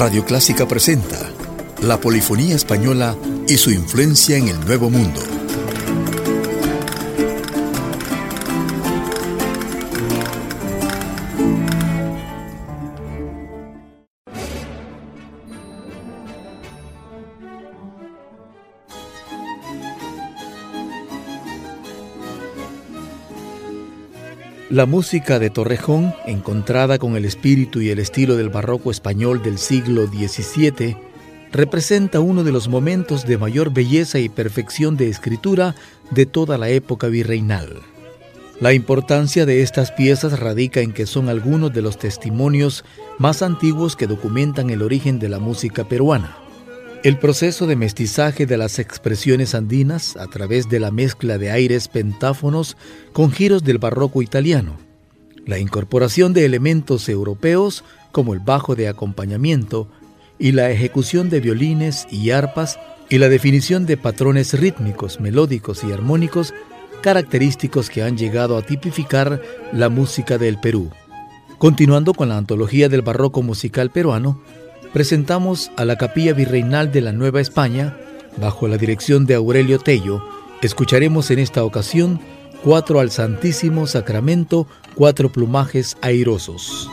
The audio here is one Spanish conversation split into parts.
Radio Clásica presenta la polifonía española y su influencia en el Nuevo Mundo. La música de Torrejón, encontrada con el espíritu y el estilo del barroco español del siglo XVII, representa uno de los momentos de mayor belleza y perfección de escritura de toda la época virreinal. La importancia de estas piezas radica en que son algunos de los testimonios más antiguos que documentan el origen de la música peruana. El proceso de mestizaje de las expresiones andinas a través de la mezcla de aires pentáfonos con giros del barroco italiano, la incorporación de elementos europeos como el bajo de acompañamiento y la ejecución de violines y arpas y la definición de patrones rítmicos, melódicos y armónicos característicos que han llegado a tipificar la música del Perú. Continuando con la antología del barroco musical peruano, presentamos a la Capilla Virreinal de la Nueva España, bajo la dirección de Aurelio Tello, escucharemos en esta ocasión cuatro al Santísimo Sacramento, cuatro plumajes airosos.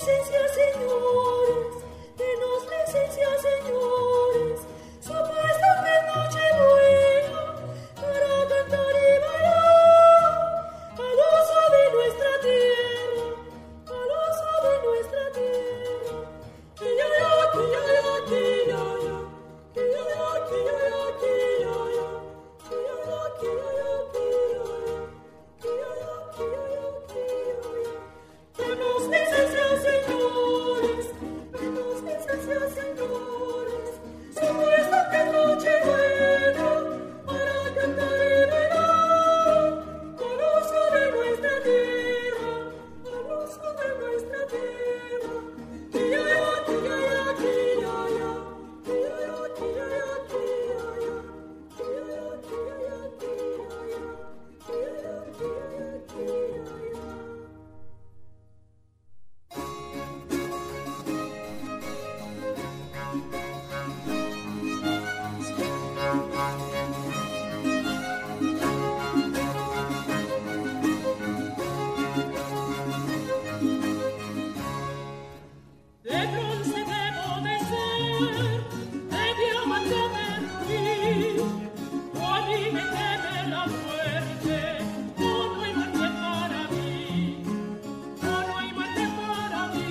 presencia, Señor. De dulce debo de ser, de diamante maté a me quede la fuerte, tú no hay mate para mí, tú no hay mate para mí.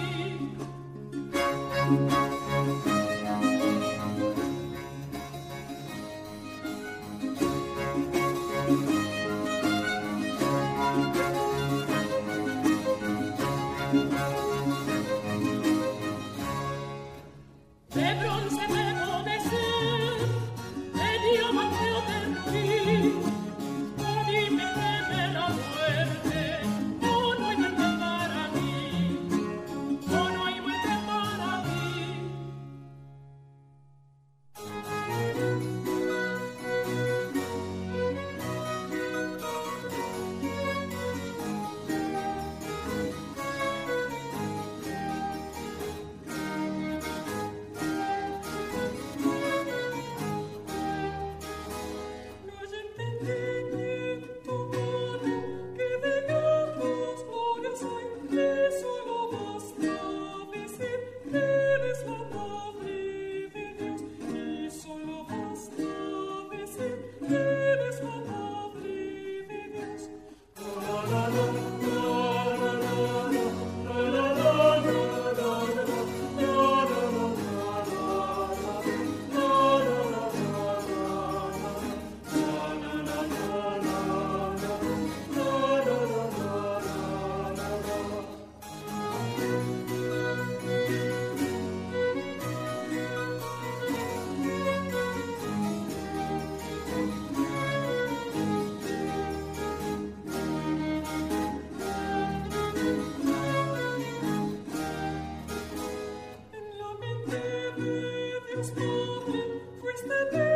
the day.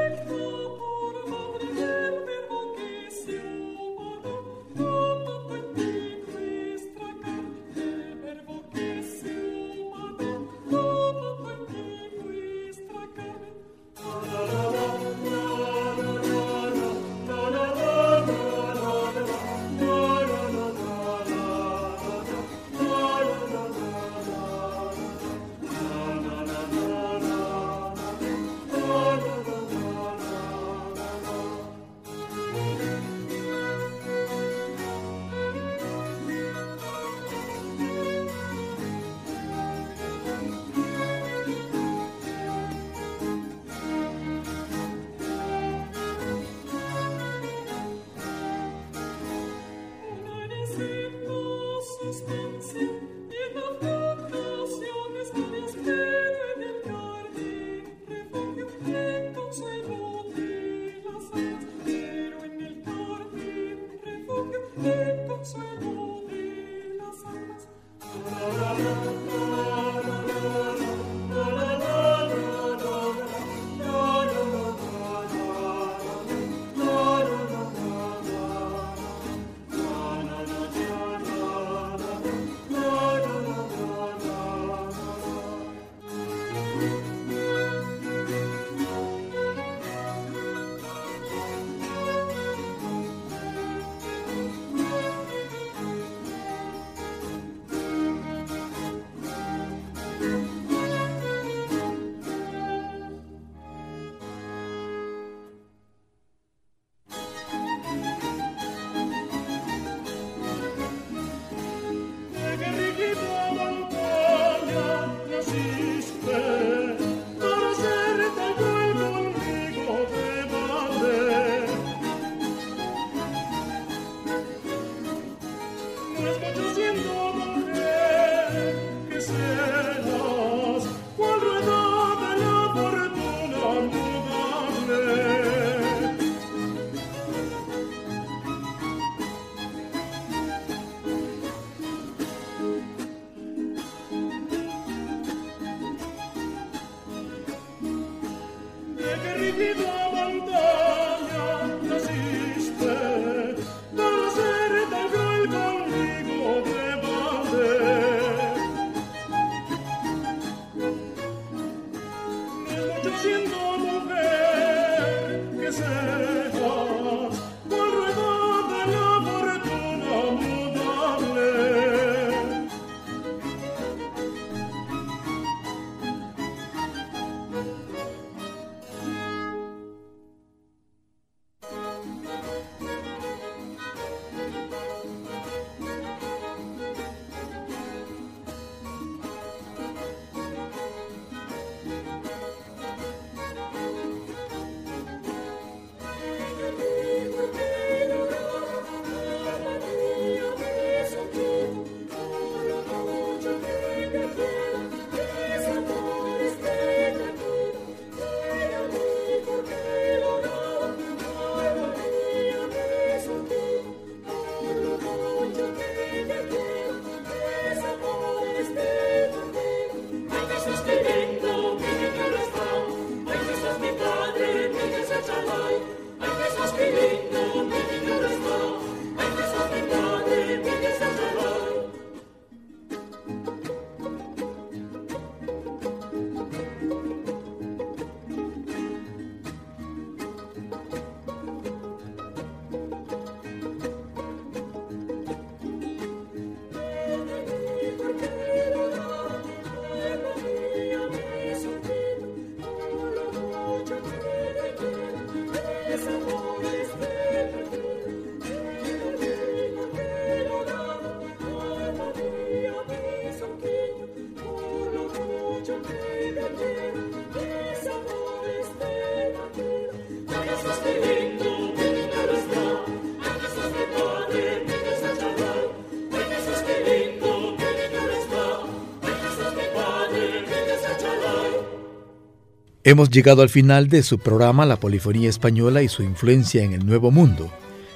Hemos llegado al final de su programa La Polifonía Española y su influencia en el Nuevo Mundo.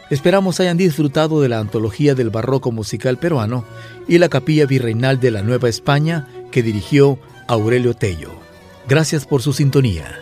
Esperamos hayan disfrutado de la antología del barroco musical peruano y la capilla virreinal de la Nueva España que dirigió Aurelio Tello. Gracias por su sintonía.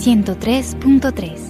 103.3